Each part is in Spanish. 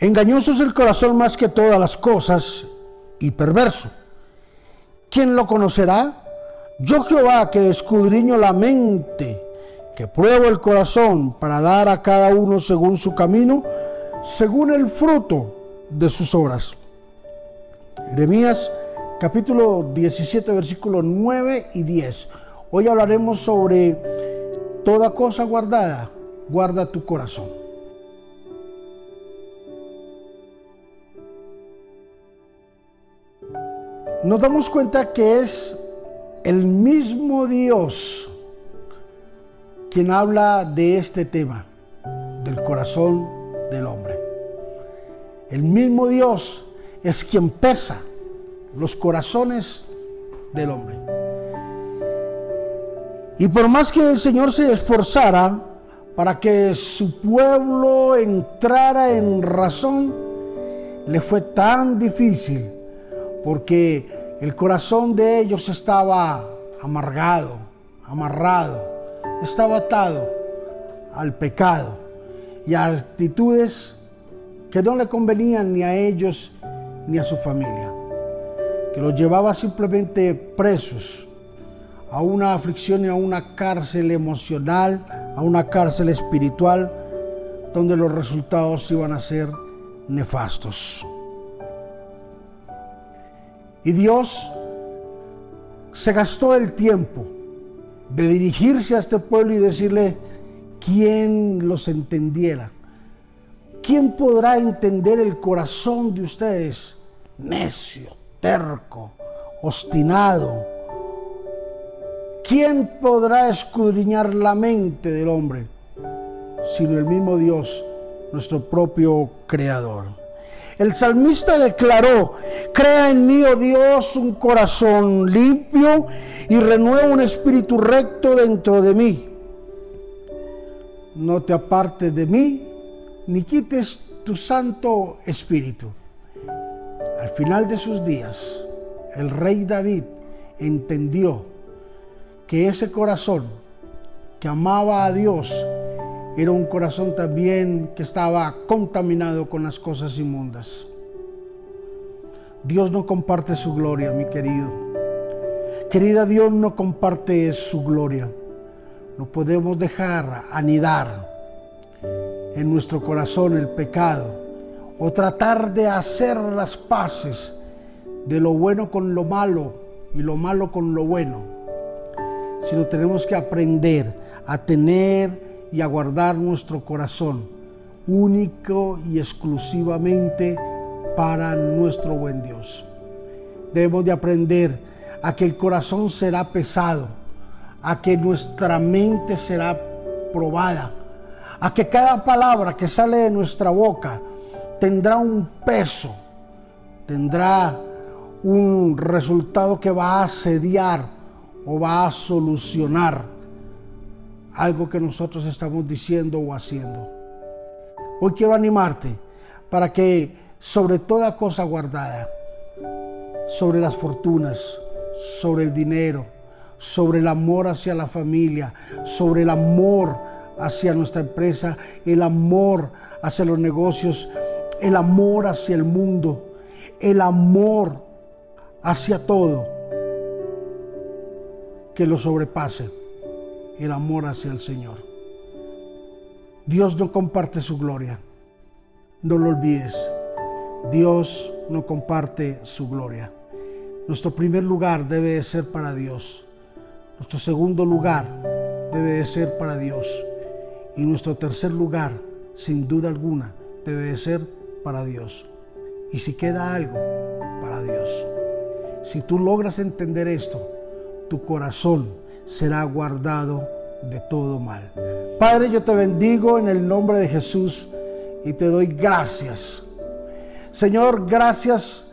Engañoso es el corazón más que todas las cosas y perverso. ¿Quién lo conocerá? Yo Jehová que escudriño la mente, que pruebo el corazón para dar a cada uno según su camino, según el fruto de sus obras. Jeremías capítulo 17 versículos 9 y 10. Hoy hablaremos sobre toda cosa guardada, guarda tu corazón. Nos damos cuenta que es el mismo Dios quien habla de este tema, del corazón del hombre. El mismo Dios es quien pesa los corazones del hombre. Y por más que el Señor se esforzara para que su pueblo entrara en razón, le fue tan difícil porque el corazón de ellos estaba amargado, amarrado, estaba atado al pecado y a actitudes que no le convenían ni a ellos ni a su familia, que los llevaba simplemente presos a una aflicción y a una cárcel emocional, a una cárcel espiritual, donde los resultados iban a ser nefastos. Y Dios se gastó el tiempo de dirigirse a este pueblo y decirle, ¿quién los entendiera? ¿Quién podrá entender el corazón de ustedes? Necio, terco, obstinado. ¿Quién podrá escudriñar la mente del hombre? Sino el mismo Dios, nuestro propio Creador. El salmista declaró, crea en mí, oh Dios, un corazón limpio y renueva un espíritu recto dentro de mí. No te apartes de mí, ni quites tu santo espíritu. Al final de sus días, el rey David entendió que ese corazón que amaba a Dios era un corazón también que estaba contaminado con las cosas inmundas. Dios no comparte su gloria, mi querido. Querida, Dios no comparte su gloria. No podemos dejar anidar en nuestro corazón el pecado o tratar de hacer las paces de lo bueno con lo malo y lo malo con lo bueno, sino tenemos que aprender a tener y a guardar nuestro corazón único y exclusivamente para nuestro buen Dios. Debemos de aprender a que el corazón será pesado, a que nuestra mente será probada, a que cada palabra que sale de nuestra boca tendrá un peso, tendrá un resultado que va a asediar o va a solucionar algo que nosotros estamos diciendo o haciendo. Hoy quiero animarte para que sobre toda cosa guardada, sobre las fortunas, sobre el dinero, sobre el amor hacia la familia, sobre el amor hacia nuestra empresa, el amor hacia los negocios, el amor hacia el mundo, el amor hacia todo, que lo sobrepase el amor hacia el Señor. Dios no comparte su gloria. No lo olvides. Dios no comparte su gloria. Nuestro primer lugar debe de ser para Dios. Nuestro segundo lugar debe de ser para Dios. Y nuestro tercer lugar, sin duda alguna, debe de ser para Dios. Y si queda algo, para Dios. Si tú logras entender esto, tu corazón será guardado de todo mal. Padre, yo te bendigo en el nombre de Jesús y te doy gracias. Señor, gracias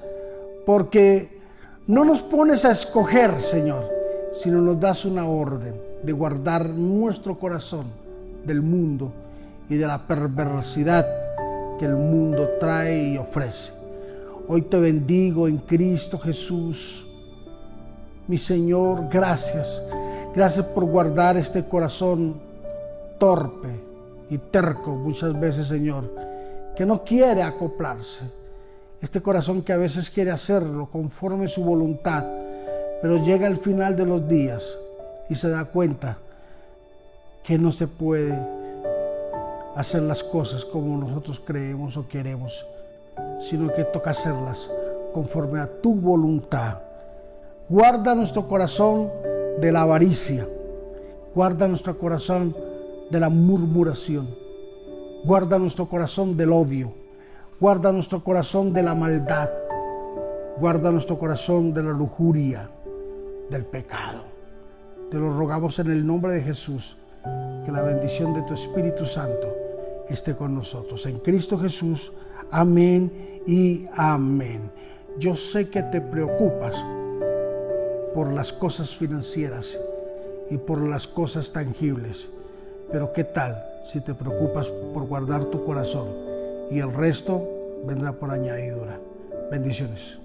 porque no nos pones a escoger, Señor, sino nos das una orden de guardar nuestro corazón del mundo y de la perversidad que el mundo trae y ofrece. Hoy te bendigo en Cristo Jesús. Mi Señor, gracias. Gracias por guardar este corazón torpe y terco muchas veces, Señor, que no quiere acoplarse. Este corazón que a veces quiere hacerlo conforme su voluntad, pero llega al final de los días y se da cuenta que no se puede hacer las cosas como nosotros creemos o queremos, sino que toca hacerlas conforme a tu voluntad. Guarda nuestro corazón de la avaricia, guarda nuestro corazón de la murmuración, guarda nuestro corazón del odio, guarda nuestro corazón de la maldad, guarda nuestro corazón de la lujuria, del pecado. Te lo rogamos en el nombre de Jesús, que la bendición de tu Espíritu Santo esté con nosotros. En Cristo Jesús, amén y amén. Yo sé que te preocupas por las cosas financieras y por las cosas tangibles, pero ¿qué tal si te preocupas por guardar tu corazón y el resto vendrá por añadidura? Bendiciones.